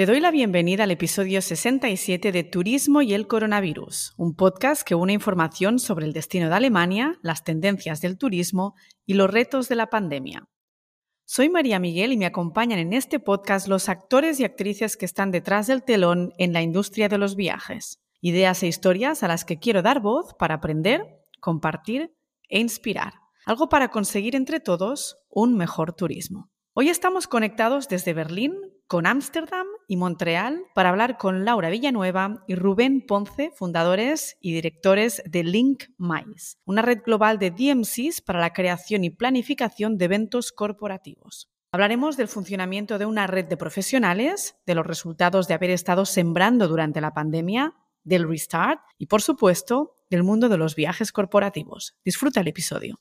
Te doy la bienvenida al episodio 67 de Turismo y el Coronavirus, un podcast que une información sobre el destino de Alemania, las tendencias del turismo y los retos de la pandemia. Soy María Miguel y me acompañan en este podcast los actores y actrices que están detrás del telón en la industria de los viajes. Ideas e historias a las que quiero dar voz para aprender, compartir e inspirar. Algo para conseguir entre todos un mejor turismo. Hoy estamos conectados desde Berlín con Ámsterdam y Montreal para hablar con Laura Villanueva y Rubén Ponce, fundadores y directores de Link Mice, una red global de DMCs para la creación y planificación de eventos corporativos. Hablaremos del funcionamiento de una red de profesionales, de los resultados de haber estado sembrando durante la pandemia, del restart y, por supuesto, del mundo de los viajes corporativos. Disfruta el episodio.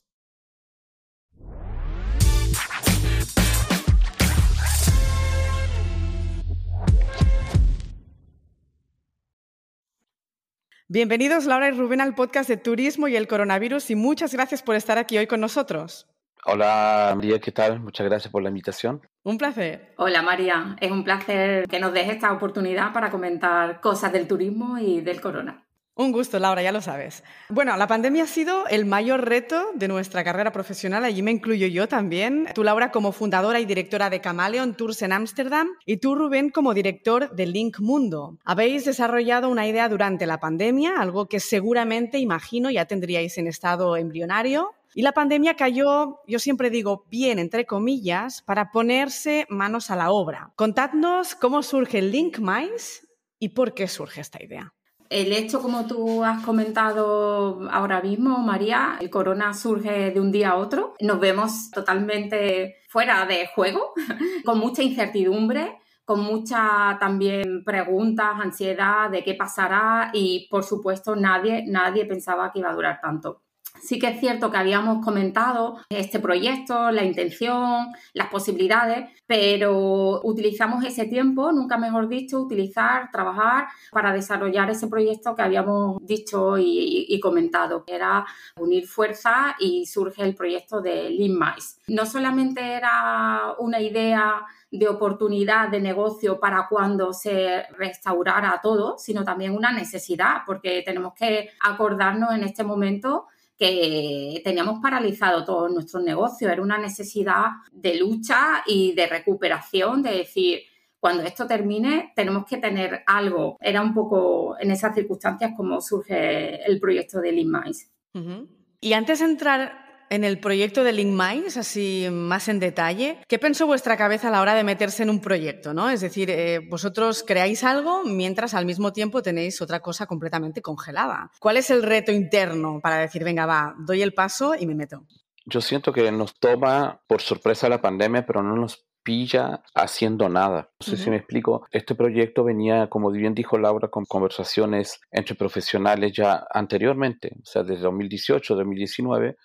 Bienvenidos Laura y Rubén al podcast de Turismo y el Coronavirus y muchas gracias por estar aquí hoy con nosotros. Hola María, ¿qué tal? Muchas gracias por la invitación. Un placer. Hola María, es un placer que nos dejes esta oportunidad para comentar cosas del turismo y del corona. Un gusto, Laura, ya lo sabes. Bueno, la pandemia ha sido el mayor reto de nuestra carrera profesional, allí me incluyo yo también. Tú, Laura, como fundadora y directora de Camaleon Tours en Ámsterdam y tú, Rubén, como director de Link Mundo. Habéis desarrollado una idea durante la pandemia, algo que seguramente, imagino, ya tendríais en estado embrionario. Y la pandemia cayó, yo siempre digo, bien, entre comillas, para ponerse manos a la obra. Contadnos cómo surge Link Minds y por qué surge esta idea el hecho, como tú has comentado ahora mismo, María, el corona surge de un día a otro. Nos vemos totalmente fuera de juego, con mucha incertidumbre, con mucha también preguntas, ansiedad de qué pasará y, por supuesto, nadie, nadie pensaba que iba a durar tanto. Sí que es cierto que habíamos comentado este proyecto, la intención, las posibilidades, pero utilizamos ese tiempo, nunca mejor dicho, utilizar, trabajar para desarrollar ese proyecto que habíamos dicho y, comentado, que era unir fuerzas y surge el proyecto de Lean Mice. No solamente era una idea de oportunidad de negocio para cuando se restaurara todo, sino también una necesidad, porque tenemos que acordarnos en este momento que teníamos paralizado todos nuestros negocios. Era una necesidad de lucha y de recuperación, de decir, cuando esto termine, tenemos que tener algo. Era un poco en esas circunstancias como surge el proyecto de Lean. Y antes de entrar en el proyecto de LinkMinds, así más en detalle, ¿qué pensó vuestra cabeza a la hora de meterse en un proyecto? ¿no? Es decir, eh, vosotros creáis algo mientras al mismo tiempo tenéis otra cosa completamente congelada. ¿Cuál es el reto interno para decir, venga, va, doy el paso y me meto? Yo siento que nos toma por sorpresa la pandemia, pero no nos pilla haciendo nada. No sé si me explico. Este proyecto venía, como bien dijo Laura, con conversaciones entre profesionales ya anteriormente, o sea, desde 2018, 2019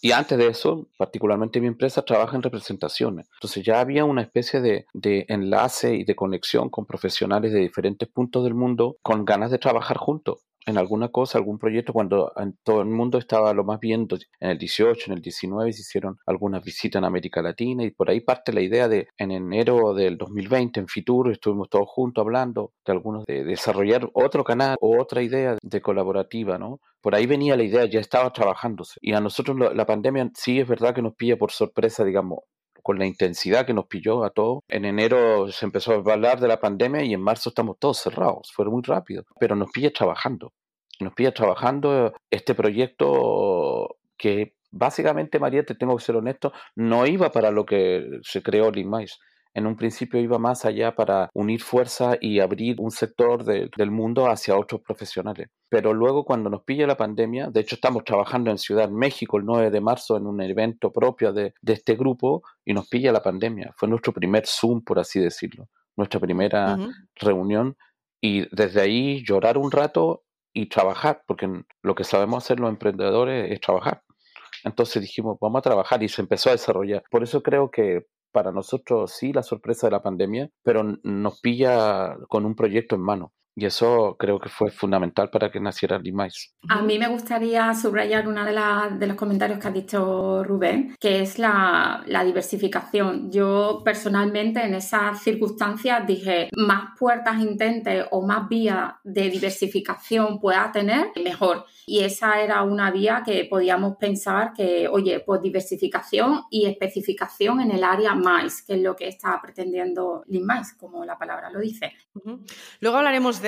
y antes de eso, particularmente mi empresa trabaja en representaciones. Entonces ya había una especie de, de, enlace y de conexión con profesionales de diferentes puntos del mundo con ganas de trabajar juntos en alguna cosa, algún proyecto, cuando todo el mundo estaba lo más viendo, en el 18, en el 19 se hicieron algunas visitas en América Latina y por ahí parte la idea de en enero del 2020 en Fitur estuvimos todos juntos hablando de algunos de desarrollar otro canal o otra idea de colaborativa, ¿no? Por ahí venía la idea, ya estaba trabajándose. Y a nosotros la pandemia sí es verdad que nos pilla por sorpresa, digamos, con la intensidad que nos pilló a todos. En enero se empezó a hablar de la pandemia y en marzo estamos todos cerrados. Fue muy rápido, pero nos pilla trabajando. Nos pilla trabajando este proyecto que básicamente, María, te tengo que ser honesto, no iba para lo que se creó Limais en un principio iba más allá para unir fuerzas y abrir un sector del mundo hacia otros profesionales. Pero luego cuando nos pilla la pandemia, de hecho estamos trabajando en Ciudad México el 9 de marzo en un evento propio de, este grupo y nos pilla la pandemia. Fue nuestro primer Zoom, por así decirlo, nuestra primera reunión y desde ahí llorar un rato y trabajar, porque lo que sabemos hacer los emprendedores es trabajar. Entonces dijimos, vamos a trabajar y se empezó a desarrollar. Por eso creo que para nosotros sí la sorpresa de la pandemia, pero nos pilla con un proyecto en mano. Y eso creo que fue fundamental para que naciera Limais. A mí me gustaría subrayar uno de, de los comentarios que ha dicho Rubén, que es la, la diversificación. Yo personalmente en esas circunstancias dije, más puertas intente o más vías de diversificación pueda tener, mejor. Y esa era una vía que podíamos pensar que, oye, pues diversificación y especificación en el área más, que es lo que está pretendiendo Limais, como la palabra lo dice. Luego hablaremos de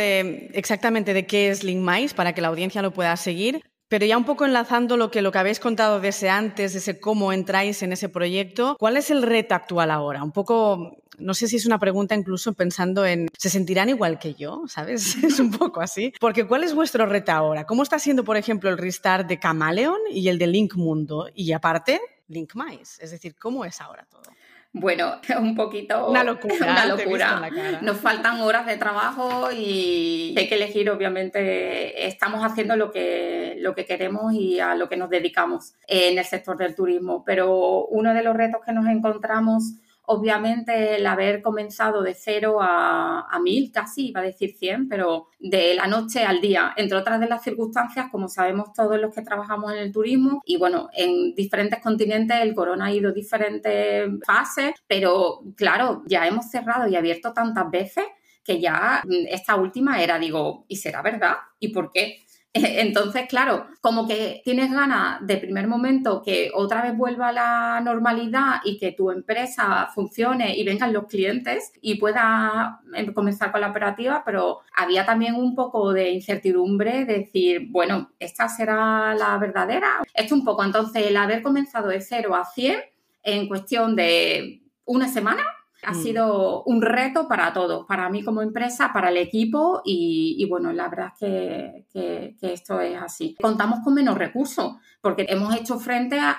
exactamente de qué es LinkMice para que la audiencia lo pueda seguir. Pero ya un poco enlazando lo que, lo que habéis contado desde antes, ese cómo entráis en ese proyecto, ¿cuál es el reto actual ahora? Un poco, no sé si es una pregunta incluso pensando en, ¿se sentirán igual que yo? ¿Sabes? Es un poco así. Porque ¿cuál es vuestro reto ahora? ¿Cómo está siendo, por ejemplo, el restart de Camaleon y el de Link Mundo? Y aparte, LinkMice. Es decir, ¿cómo es ahora todo? Bueno, un poquito... Una locura. Una locura. Nos faltan horas de trabajo y hay que elegir, obviamente, estamos haciendo lo que, lo que queremos y a lo que nos dedicamos en el sector del turismo. Pero uno de los retos que nos encontramos obviamente el haber comenzado de cero a, mil, casi, iba a decir cien, pero de la noche al día, entre otras de las circunstancias, como sabemos todos los que trabajamos en el turismo, y bueno, en diferentes continentes el corona ha ido diferentes fases, pero claro, ya hemos cerrado y abierto tantas veces que ya esta última era, digo, ¿y será verdad? ¿Y por qué? Entonces, claro, como que tienes ganas de primer momento que otra vez vuelva a la normalidad y que tu empresa funcione y vengan los clientes y pueda em, comenzar con la operativa, pero había también un poco de incertidumbre, decir, bueno, ¿esta será la verdadera? Esto un poco, entonces, el haber comenzado de 0 a 100 en cuestión de una semana, ha mm. sido un reto para todos, para mí como empresa, para el equipo y, bueno, la verdad es que, esto es así. Contamos con menos recursos porque hemos hecho frente a,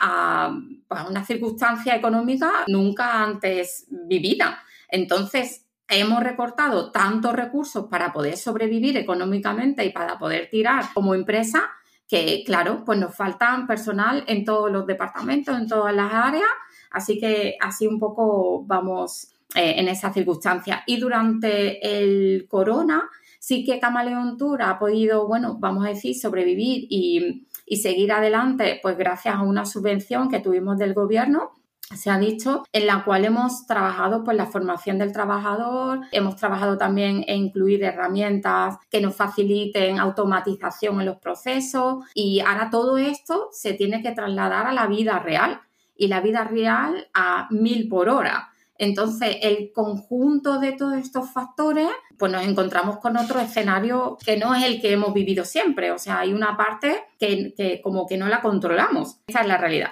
a una circunstancia económica nunca antes vivida. Entonces, hemos recortado tantos recursos para poder sobrevivir económicamente y para poder tirar como empresa que, claro, pues nos faltan personal en todos los departamentos, en todas las áreas Así que así un poco vamos eh, en esa circunstancia. Y durante el corona, sí que Camaleon Tour ha podido, bueno, vamos a decir, sobrevivir y, seguir adelante, pues gracias a una subvención que tuvimos del gobierno se ha dicho, en la cual hemos trabajado pues la formación del trabajador, hemos trabajado también en incluir herramientas que nos faciliten automatización en los procesos y ahora todo esto se tiene que trasladar a la vida real y la vida real a mil por hora. Entonces, el conjunto de todos estos factores, pues nos encontramos con otro escenario que no es el que hemos vivido siempre. O sea, hay una parte que, que como que no la controlamos. Esa es la realidad.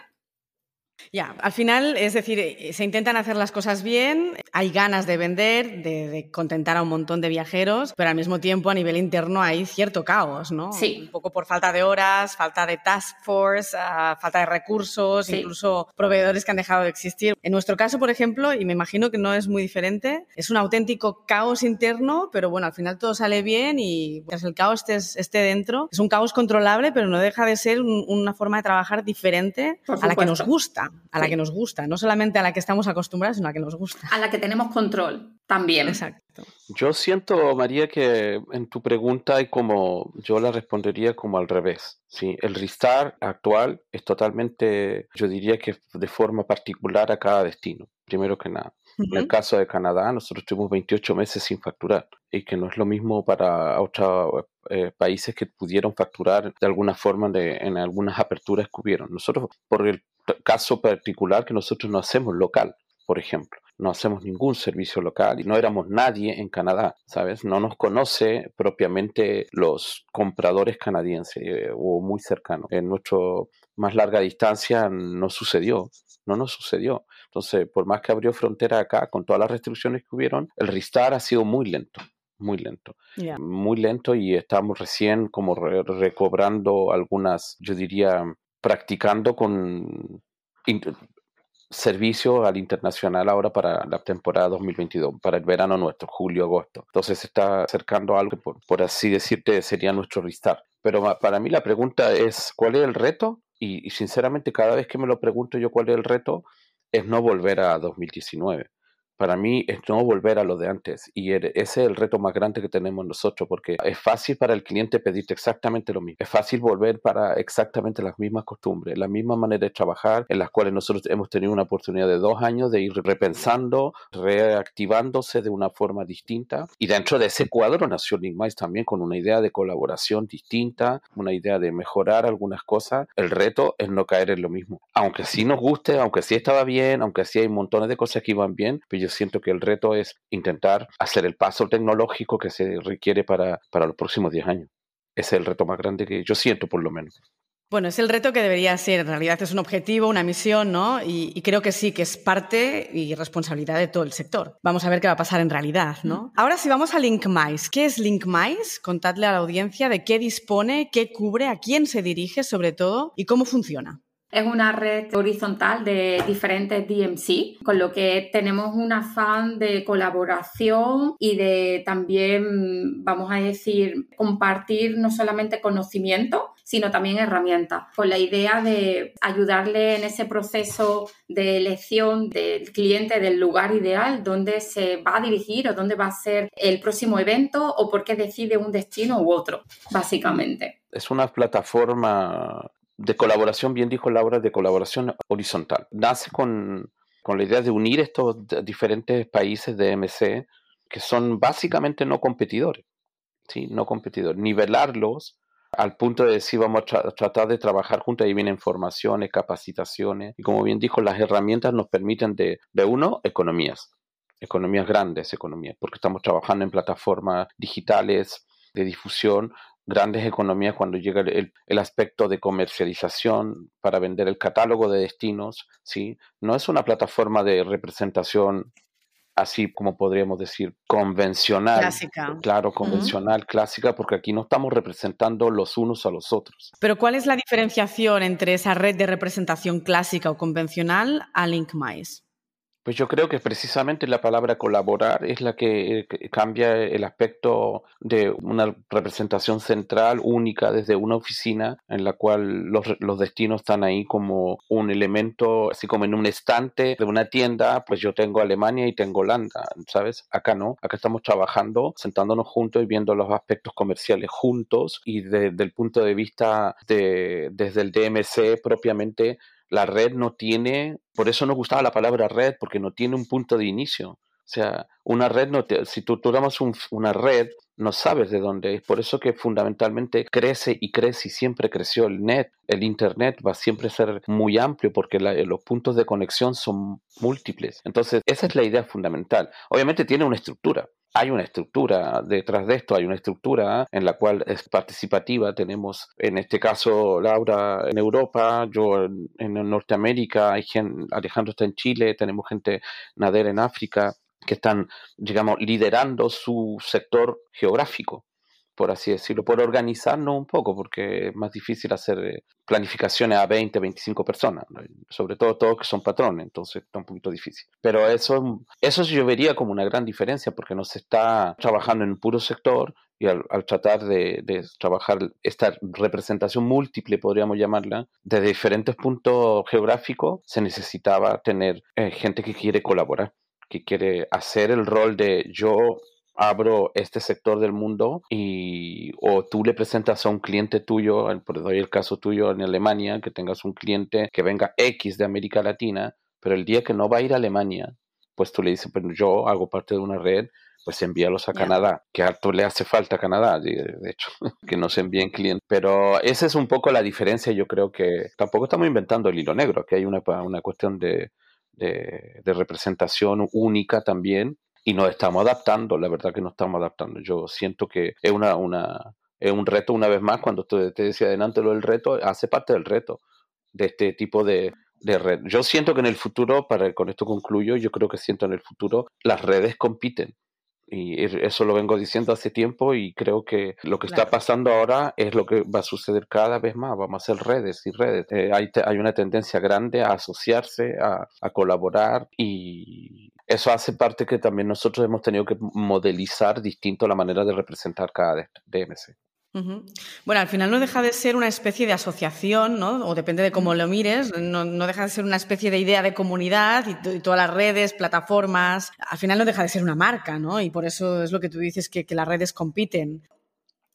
Ya, al final, es decir, eh, se intentan hacer las cosas bien, hay ganas de vender, de, contentar a un montón de viajeros, pero al mismo tiempo a nivel interno hay cierto caos, ¿no? Sí. Un poco por falta de horas, falta de task force, ah, falta de recursos, incluso proveedores que han dejado de existir. En nuestro caso, por ejemplo, y me imagino que no es muy diferente, es un auténtico caos interno, pero bueno, al final todo sale bien y mientras el caos esté, esté dentro, es un caos controlable, pero no deja de ser una forma de trabajar diferente a la que nos gusta a la que nos gusta, no solamente a la que estamos acostumbrados, sino a la que nos gusta. A la que tenemos control también. Exacto. Yo siento, María, que en tu pregunta hay como, yo la respondería como al revés. Sí, el restart actual es totalmente, yo diría que de forma particular a cada destino, primero que nada. En el caso de Canadá, nosotros tuvimos 28 meses sin facturar y que no es lo mismo para otros eh, países que pudieron facturar de alguna forma de, en algunas aperturas que hubieron. Nosotros, por el caso particular que nosotros no hacemos local, por ejemplo. No hacemos ningún servicio local y no éramos nadie en Canadá, ¿sabes? No nos conoce propiamente los compradores canadienses eh, o muy cercanos. En nuestro más larga distancia no sucedió, no nos sucedió. Entonces, por más que abrió frontera acá, con todas las restricciones que hubieron, el restart ha sido muy lento muy lento, muy lento y estamos recién como recobrando algunas, yo diría, practicando con servicio al internacional ahora para la temporada 2022, para el verano nuestro, julio, agosto. Entonces se está acercando algo que, por, así decirte, sería nuestro restart. Pero para mí la pregunta es, ¿cuál es el reto? Y, sinceramente cada vez que me lo pregunto yo cuál es el reto, es no volver a 2019 para mí es no volver a lo de antes. Y ese es el reto más grande que tenemos nosotros, porque es fácil para el cliente pedirte exactamente lo mismo. Es fácil volver para exactamente las mismas costumbres, la misma manera de trabajar, en las cuales nosotros hemos tenido una oportunidad de dos años de ir repensando, reactivándose de una forma distinta. Y dentro de ese cuadro nació LinkMice también con una idea de colaboración distinta, una idea de mejorar algunas cosas. El reto es no caer en lo mismo. Aunque sí nos guste, aunque sí estaba bien, aunque sí hay montones de cosas que iban bien, pero yo siento que el reto es intentar hacer el paso tecnológico que se requiere para, para los próximos 10 años. Ese es el reto más grande que yo siento, por lo menos. Bueno, es el reto que debería ser. En realidad es un objetivo, una misión, ¿no? Y, creo que sí, que es parte y responsabilidad de todo el sector. Vamos a ver qué va a pasar en realidad, ¿no? Ahora sí vamos a LinkMice. ¿Qué es LinkMice? Contadle a la audiencia de qué dispone, qué cubre, a quién se dirige sobre todo y cómo funciona. Es una red horizontal de diferentes DMC, con lo que tenemos un afán de colaboración y de también, vamos a decir, compartir no solamente conocimiento, sino también herramientas, con la idea de ayudarle en ese proceso de elección del cliente del lugar ideal, donde se va a dirigir o dónde va a ser el próximo evento o por qué decide un destino u otro, básicamente. Es una plataforma de colaboración, bien dijo Laura, de colaboración horizontal. Nace con, la idea de unir estos diferentes países de MC que son básicamente no competidores, ¿sí? no competidores, nivelarlos al punto de decir vamos a tratar de trabajar juntos, ahí vienen formaciones, capacitaciones, y como bien dijo, las herramientas nos permiten de, de uno, economías, economías grandes, economías, porque estamos trabajando en plataformas digitales de difusión grandes economías cuando llega el, el, aspecto de comercialización para vender el catálogo de destinos, ¿sí? No es una plataforma de representación así como podríamos decir convencional. Clásica. Claro, convencional, clásica, porque aquí no estamos representando los unos a los otros. Pero ¿cuál es la diferenciación entre esa red de representación clásica o convencional a LinkMice? Pues yo creo que precisamente la palabra colaborar es la que cambia el aspecto de una representación central única desde una oficina en la cual los, destinos están ahí como un elemento, así como en un estante de una tienda, pues yo tengo Alemania y tengo Holanda, ¿sabes? Acá no, acá estamos trabajando, sentándonos juntos y viendo los aspectos comerciales juntos y desde el punto de vista de, desde el DMC propiamente la red no tiene, por eso nos gustaba la palabra red, porque no tiene un punto de inicio. O sea, una red, no si tú tomamos una red, no sabes de dónde es. Por eso que fundamentalmente crece y crece y siempre creció el net. El Internet va a siempre ser muy amplio porque los puntos de conexión son múltiples. Entonces, esa es la idea fundamental. Obviamente tiene una estructura hay una estructura detrás de esto, hay una estructura en la cual es participativa. Tenemos, en este caso, Laura en Europa, yo en, Norteamérica, hay Alejandro está en Chile, tenemos gente Nader en África, que están, digamos, liderando su sector geográfico por así decirlo, por organizarnos un poco, porque es más difícil hacer eh, planificaciones a 20, 25 personas, sobre todo todos que son patrones, entonces está un poquito difícil. Pero eso, eso yo vería como una gran diferencia, porque no se está trabajando en un puro sector y al, tratar de, trabajar esta representación múltiple, podríamos llamarla, de diferentes puntos geográficos, se necesitaba tener eh, gente que quiere colaborar que quiere hacer el rol de yo abro este sector del mundo y o tú le presentas a un cliente tuyo, por doy el caso tuyo en Alemania, que tengas un cliente que venga X de América Latina, pero el día que no va a ir a Alemania, pues tú le dices, pero yo hago parte de una red, pues envíalos a Canadá, que tú le hace falta a Canadá, de, hecho, que no se envíen clientes. Pero esa es un poco la diferencia, yo creo que tampoco estamos inventando el hilo negro, que hay una, una cuestión de, de, representación única también y nos estamos adaptando, la verdad que nos estamos adaptando. Yo siento que es una, una es un reto una vez más, cuando te, te decía adelante lo del reto, hace parte del reto de este tipo de, de red. Yo siento que en el futuro, para con esto concluyo, yo creo que siento en el futuro las redes compiten. Y eso lo vengo diciendo hace tiempo y creo que lo que está pasando ahora es lo que va a suceder cada vez más. Vamos a hacer redes y redes. Eh, hay, hay, una tendencia grande a asociarse, a, a colaborar y eso hace parte que también nosotros hemos tenido que modelizar distinto la manera de representar cada DMC. Bueno, al final no deja de ser una especie de asociación, ¿no? O depende de cómo lo mires, no, deja de ser una especie de idea de comunidad y, todas las redes, plataformas. Al final no deja de ser una marca, ¿no? Y por eso es lo que tú dices, que, las redes compiten.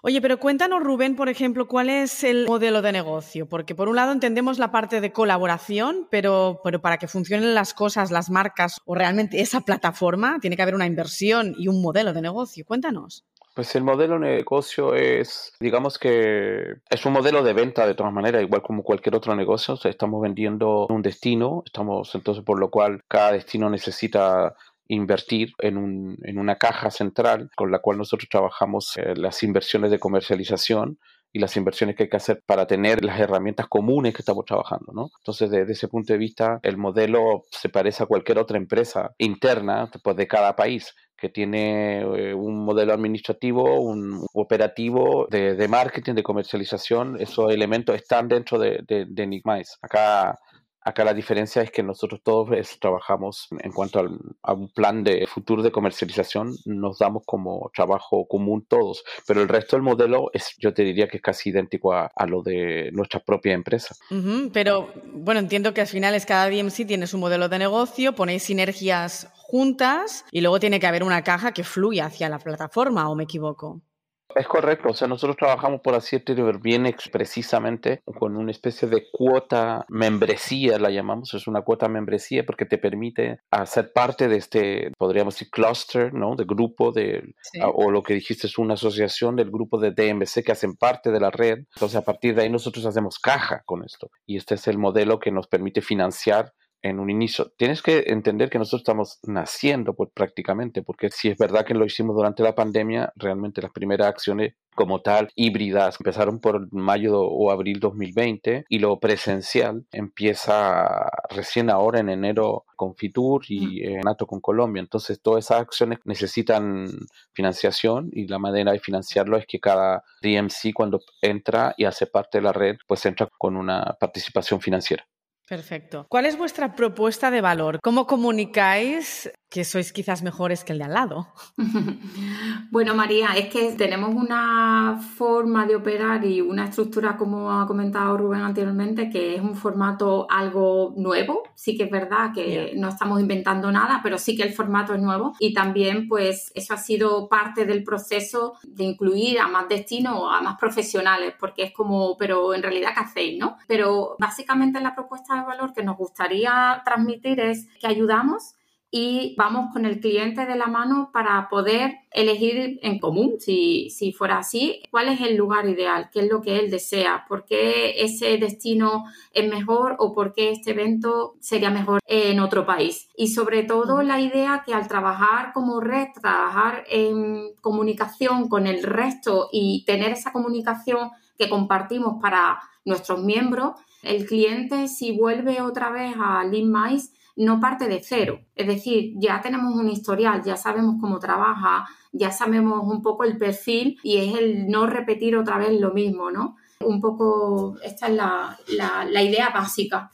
Oye, pero cuéntanos, Rubén, por ejemplo, cuál es el modelo de negocio. Porque por un lado entendemos la parte de colaboración, pero, pero para que funcionen las cosas, las marcas o realmente esa plataforma, tiene que haber una inversión y un modelo de negocio. Cuéntanos. Pues el modelo de negocio es, digamos que es un modelo de venta de todas maneras, igual como cualquier otro negocio. O sea, estamos vendiendo un destino, estamos entonces por lo cual cada destino necesita invertir en, un, en una caja central con la cual nosotros trabajamos eh, las inversiones de comercialización y las inversiones que hay que hacer para tener las herramientas comunes que estamos trabajando, ¿no? Entonces, desde ese punto de vista, el modelo se parece a cualquier otra empresa interna pues, de cada país que tiene eh, un modelo administrativo, un operativo de, marketing, de comercialización, esos elementos están dentro de, de, de Acá Acá la diferencia es que nosotros todos trabajamos en cuanto a un plan de futuro de comercialización, nos damos como trabajo común todos, pero el resto del modelo es, yo te diría que es casi idéntico a, lo de nuestra propia empresa. pero bueno, entiendo que al final es cada DMC tiene su modelo de negocio, ponéis sinergias juntas y luego tiene que haber una caja que fluya hacia la plataforma, ¿o me equivoco? Es correcto, o sea, nosotros trabajamos por así decirlo bien precisamente con una especie de cuota membresía, la llamamos, es una cuota membresía porque te permite hacer parte de este, podríamos decir, cluster, ¿no? De grupo de, o lo que dijiste es una asociación del grupo de DMC que hacen parte de la red. Entonces, a partir de ahí nosotros hacemos caja con esto. Y este es el modelo que nos permite financiar en un inicio. Tienes que entender que nosotros estamos naciendo pues, prácticamente, porque si es verdad que lo hicimos durante la pandemia, realmente las primeras acciones como tal híbridas empezaron por mayo o abril 2020 y lo presencial empieza recién ahora en enero con Fitur y en NATO con Colombia. Entonces todas esas acciones necesitan financiación y la manera de financiarlo es que cada DMC cuando entra y hace parte de la red pues entra con una participación financiera. Perfecto. ¿Cuál es vuestra propuesta de valor? ¿Cómo comunicáis que sois quizás mejores que el de al lado. bueno, María, es que tenemos una forma de operar y una estructura, como ha comentado Rubén anteriormente, que es un formato algo nuevo. Sí que es verdad que no estamos inventando nada, pero sí que el formato es nuevo. Y también, pues, eso ha sido parte del proceso de incluir a más destinos, a más profesionales, porque es como, pero en realidad, ¿qué hacéis, no? Pero básicamente la propuesta de valor que nos gustaría transmitir es que ayudamos y vamos con el cliente de la mano para poder elegir en común, si, si, fuera así, cuál es el lugar ideal, qué es lo que él desea, por qué ese destino es mejor o por qué este evento sería mejor en otro país. Y sobre todo la idea que al trabajar como red, trabajar en comunicación con el resto y tener esa comunicación que compartimos para nuestros miembros, el cliente si vuelve otra vez a Lean no parte de cero. Es decir, ya tenemos un historial, ya sabemos cómo trabaja, ya sabemos un poco el perfil y es el no repetir otra vez lo mismo, ¿no? Un poco, esta es la, idea básica.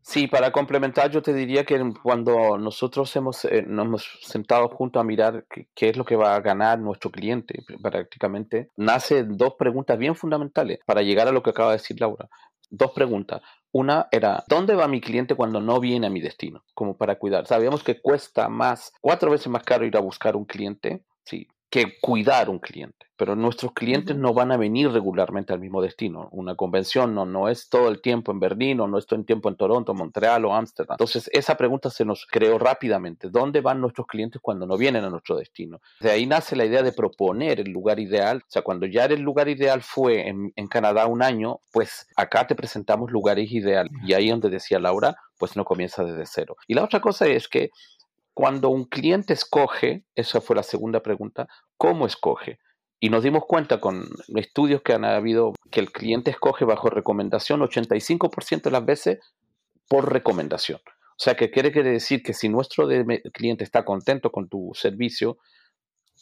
Sí, para complementar, yo te diría que cuando nosotros hemos, eh, nos hemos sentado juntos a mirar qué, es lo que va a ganar nuestro cliente, prácticamente, nace dos preguntas bien fundamentales para llegar a lo que acaba de decir Laura. Dos preguntas. Una era, ¿dónde va mi cliente cuando no viene a mi destino? Como para cuidar. Sabíamos que cuesta más, cuatro veces más caro ir a buscar un cliente, sí, que cuidar un cliente pero nuestros clientes no van a venir regularmente al mismo destino. Una convención no, no es todo el tiempo en Berlín o no es todo el tiempo en Toronto, Montreal o Ámsterdam. Entonces, esa pregunta se nos creó rápidamente. ¿Dónde van nuestros clientes cuando no vienen a nuestro destino? De ahí nace la idea de proponer el lugar ideal. O sea, cuando ya el lugar ideal fue en, en Canadá un año, pues acá te presentamos lugares ideales. Y ahí donde decía Laura, pues no comienza desde cero. Y la otra cosa es que cuando un cliente escoge, esa fue la segunda pregunta, ¿cómo escoge? Y nos dimos cuenta con estudios que han habido que el cliente escoge bajo recomendación 85% de las veces por recomendación. O sea, que quiere, decir que si nuestro cliente está contento con tu servicio,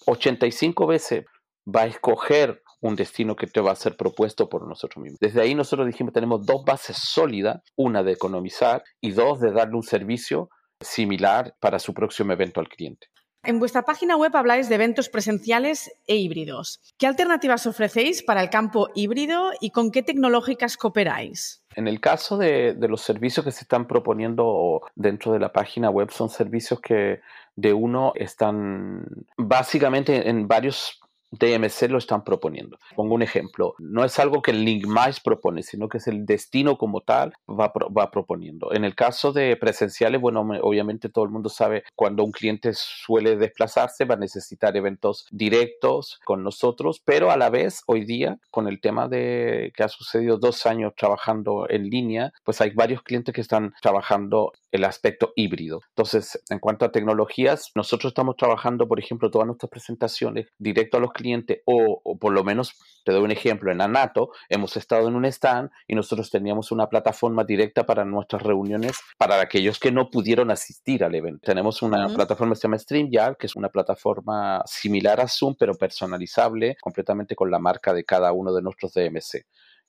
85 veces va a escoger un destino que te va a ser propuesto por nosotros mismos. Desde ahí nosotros dijimos tenemos dos bases sólidas, una de economizar y dos de darle un servicio similar para su próximo evento al cliente. En vuestra página web habláis de eventos presenciales e híbridos. ¿Qué alternativas ofrecéis para el campo híbrido y con qué tecnológicas cooperáis? En el caso de, los servicios que se están proponiendo dentro de la página web, son servicios que de uno están básicamente en varios DMC lo están proponiendo. Pongo un ejemplo. No es algo que LinkMice propone, sino que es el destino como tal va, va proponiendo. En el caso de presenciales, bueno, obviamente todo el mundo sabe cuando un cliente suele desplazarse va a necesitar eventos directos con nosotros, pero a la vez hoy día con el tema de que ha sucedido dos años trabajando en línea, pues hay varios clientes que están trabajando el aspecto híbrido. Entonces, en cuanto a tecnologías, nosotros estamos trabajando, por ejemplo, todas nuestras presentaciones directo a los cliente o, por lo menos, te doy un ejemplo, en Anato hemos estado en un stand y nosotros teníamos una plataforma directa para nuestras reuniones para aquellos que no pudieron asistir al evento. Tenemos una plataforma que se llama StreamYard, que es una plataforma similar a Zoom, pero personalizable completamente con la marca de cada uno de nuestros DMC.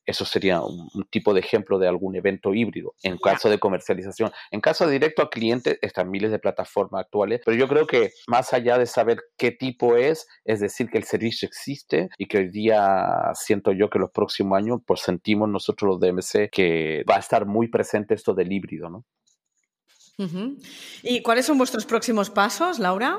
Eso sería un, tipo de ejemplo de algún evento híbrido. En caso de comercialización, en caso de directo al cliente, están miles de plataformas actuales, pero yo creo que más allá de saber qué tipo es, es decir, que el servicio existe y que hoy día siento yo que los próximos años, pues sentimos nosotros los DMC que va a estar muy presente esto del híbrido, ¿no? ¿Y cuáles son vuestros próximos pasos, Laura?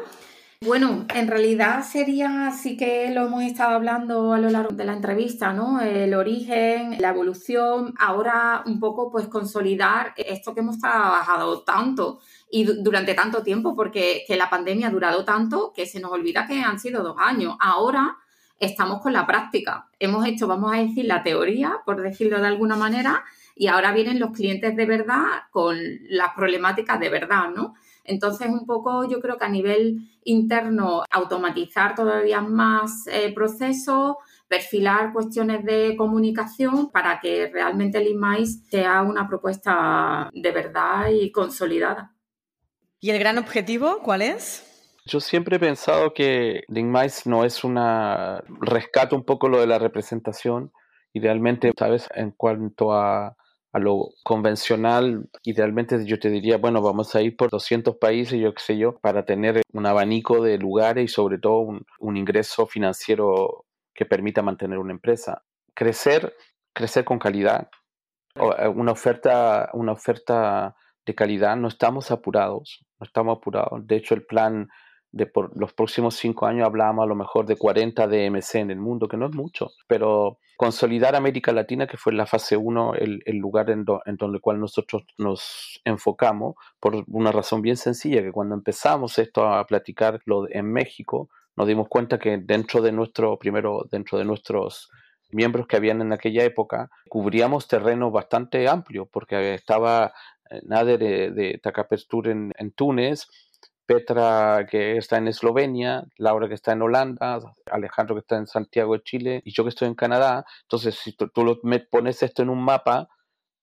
Bueno, en realidad sería, sí que lo hemos estado hablando a lo largo de la entrevista, ¿no? El origen, la evolución, ahora un poco pues consolidar esto que hemos trabajado tanto y durante tanto tiempo, porque que la pandemia ha durado tanto que se nos olvida que han sido dos años. Ahora estamos con la práctica. Hemos hecho, vamos a decir, la teoría, por decirlo de alguna manera, y ahora vienen los clientes de verdad con las problemáticas de verdad, ¿no? Entonces, un poco yo creo que a nivel interno, automatizar todavía más eh, procesos, perfilar cuestiones de comunicación para que realmente el IMAIS sea una propuesta de verdad y consolidada. ¿Y el gran objetivo cuál es? Yo siempre he pensado que LinkMice no es una rescate un poco lo de la representación. Idealmente, ¿sabes? En cuanto a a lo convencional, idealmente yo te diría, bueno, vamos a ir por 200 países, yo qué sé yo, para tener un abanico de lugares y sobre todo un, ingreso financiero que permita mantener una empresa. Crecer, crecer con calidad, eh, una oferta, una oferta de calidad, no estamos apurados, no estamos apurados. De hecho, el plan de por los próximos cinco años hablábamos a lo mejor de 40 DMC en el mundo, que no es mucho, pero consolidar América Latina, que fue la fase 1, el, lugar en, en donde cual nosotros nos enfocamos, por una razón bien sencilla, que cuando empezamos esto a platicar en México, nos dimos cuenta que dentro de nuestro, primero, dentro de nuestros miembros que habían en aquella época, cubríamos terreno bastante amplio, porque estaba eh, Nader de, de Takapestur en, en Túnez, Petra que está en Eslovenia, Laura que está en Holanda, Alejandro que está en Santiago de Chile y yo que estoy en Canadá. Entonces, si tú, me pones esto en un mapa,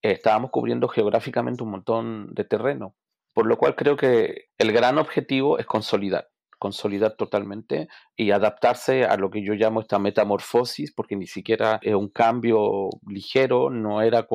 eh, estábamos cubriendo geográficamente un montón de terreno. Por lo cual creo que el gran objetivo es consolidar, consolidar totalmente y adaptarse a lo que yo llamo esta metamorfosis, porque ni siquiera es un cambio ligero, no era,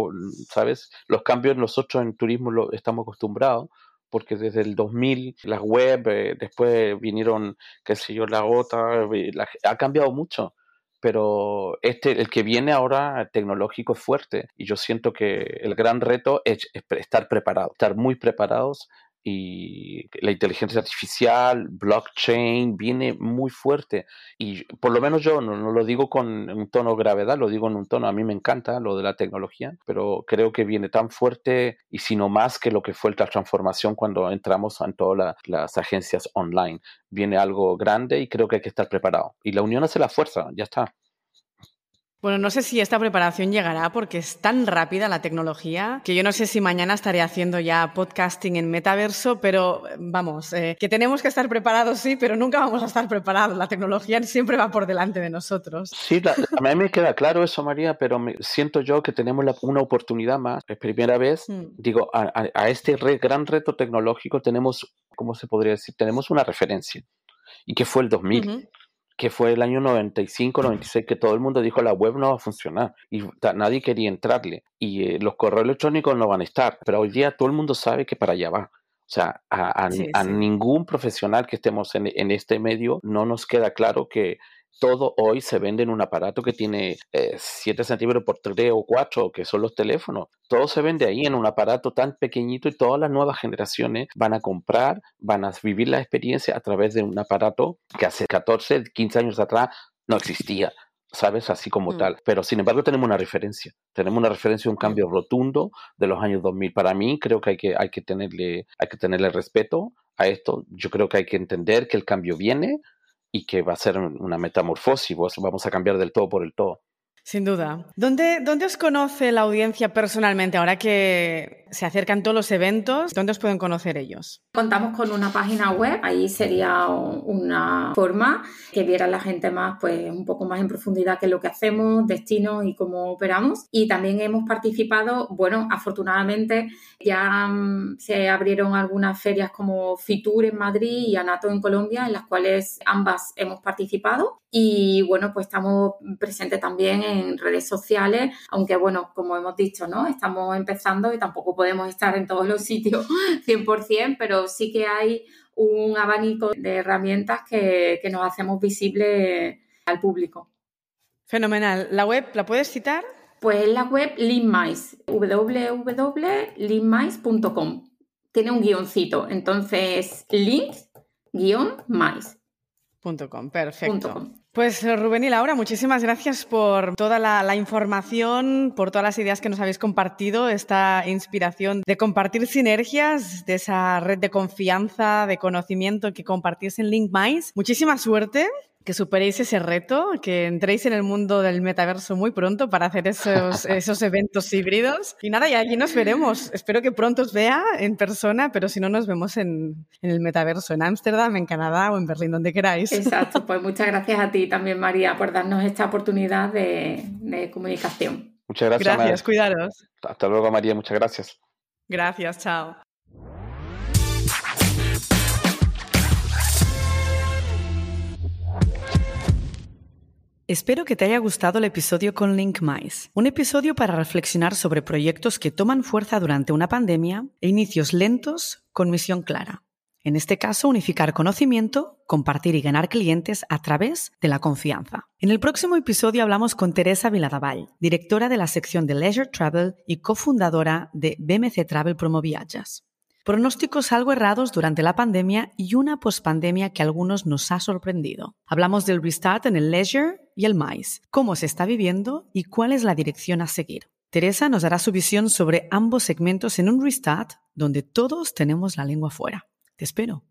¿sabes? Los cambios nosotros en turismo lo estamos acostumbrados, porque desde el 2000 las web, eh, después vinieron, qué sé yo, la gota, eh, ha cambiado mucho pero este, el que viene ahora tecnológico es fuerte y yo siento que el gran reto es, estar preparados, estar muy preparados y la inteligencia artificial, blockchain, viene muy fuerte. Y por lo menos yo no, lo digo con un tono de gravedad, lo digo en un tono, a mí me encanta lo de la tecnología, pero creo que viene tan fuerte y sino más que lo que fue la transformación cuando entramos en todas las agencias online. Viene algo grande y creo que hay que estar preparado. Y la unión hace la fuerza, ya está. Bueno, no sé si esta preparación llegará porque es tan rápida la tecnología que yo no sé si mañana estaré haciendo ya podcasting en metaverso, pero vamos, eh, que tenemos que estar preparados, sí, pero nunca vamos a estar preparados. La tecnología siempre va por delante de nosotros. Sí, a mí me queda claro eso, María, pero me, siento yo que tenemos una oportunidad más. Es primera vez, mm. digo, a, este gran reto tecnológico tenemos, ¿cómo se podría decir? Tenemos una referencia y que fue el 2000 que fue el año 95, 96, que todo el mundo dijo la web no va a funcionar y nadie quería entrarle y eh, los correos electrónicos no van a estar, pero hoy día todo el mundo sabe que para allá va. O sea, a, ningún profesional que estemos en, en, este medio no nos queda claro que todo hoy se vende en un aparato que tiene 7 eh, centímetros por 3 o 4, que son los teléfonos. Todo se vende ahí en un aparato tan pequeñito y todas las nuevas generaciones van a comprar, van a vivir la experiencia a través de un aparato que hace 14, 15 años atrás no existía. ¿sabes? Así como mm. tal. Pero sin embargo tenemos una referencia. Tenemos una referencia, un cambio rotundo de los años 2000. Para mí creo que hay que, hay que, tenerle, hay que tenerle respeto a esto. Yo creo que hay que entender que el cambio viene, y que va a ser una metamorfosis, vamos a cambiar del todo por el todo. Sin duda. ¿Dónde, ¿Dónde os conoce la audiencia personalmente ahora que se acercan todos los eventos? ¿Dónde os pueden conocer ellos? Contamos con una página web, ahí sería una forma que viera la gente más, pues un poco más en profundidad qué es lo que hacemos, destinos y cómo operamos. Y también hemos participado, bueno, afortunadamente ya mm, se abrieron algunas ferias como Fitur en Madrid y Anato en Colombia, en las cuales ambas hemos participado. Y bueno, pues estamos presentes también en redes sociales, aunque bueno, como hemos dicho, ¿no? Estamos empezando y tampoco podemos estar en todos los sitios 100%, pero sí que hay un abanico de herramientas que, nos hacemos visibles al público. Fenomenal. ¿La web la puedes citar? Pues la web Linmice, www.linmice.com. Tiene un guioncito, entonces links-mice. Perfecto. Pues Rubén y Laura, muchísimas gracias por toda la, información, por todas las ideas que nos habéis compartido, esta inspiración de compartir sinergias, de esa red de confianza, de conocimiento que compartís en LinkMice. Muchísima suerte que superéis ese reto, que entréis en el mundo del metaverso muy pronto para hacer esos, esos eventos híbridos. Y nada, y allí nos veremos. Espero que pronto os vea en persona, pero si no, nos vemos en, en el metaverso, en Ámsterdam, en Canadá o en Berlín, donde queráis. Exacto, pues muchas gracias a ti también, María, por darnos esta oportunidad de, de comunicación. Muchas gracias. Gracias, cuidaros. Hasta luego, María, muchas gracias. Gracias, chao. Espero que te haya gustado el episodio con Link Mais, un episodio para reflexionar sobre proyectos que toman fuerza durante una pandemia e inicios lentos con misión clara. En este caso, unificar conocimiento, compartir y ganar clientes a través de la confianza. En el próximo episodio hablamos con Teresa Viladavall, directora de la sección de Leisure Travel y cofundadora de BMC Travel Promo Viajes pronósticos algo errados durante la pandemia y una pospandemia que a algunos nos ha sorprendido. Hablamos del restart en el leisure y el MICE, cómo se está viviendo y cuál es la dirección a seguir. Teresa nos dará su visión sobre ambos segmentos en un restart donde todos tenemos la lengua fuera. Te espero.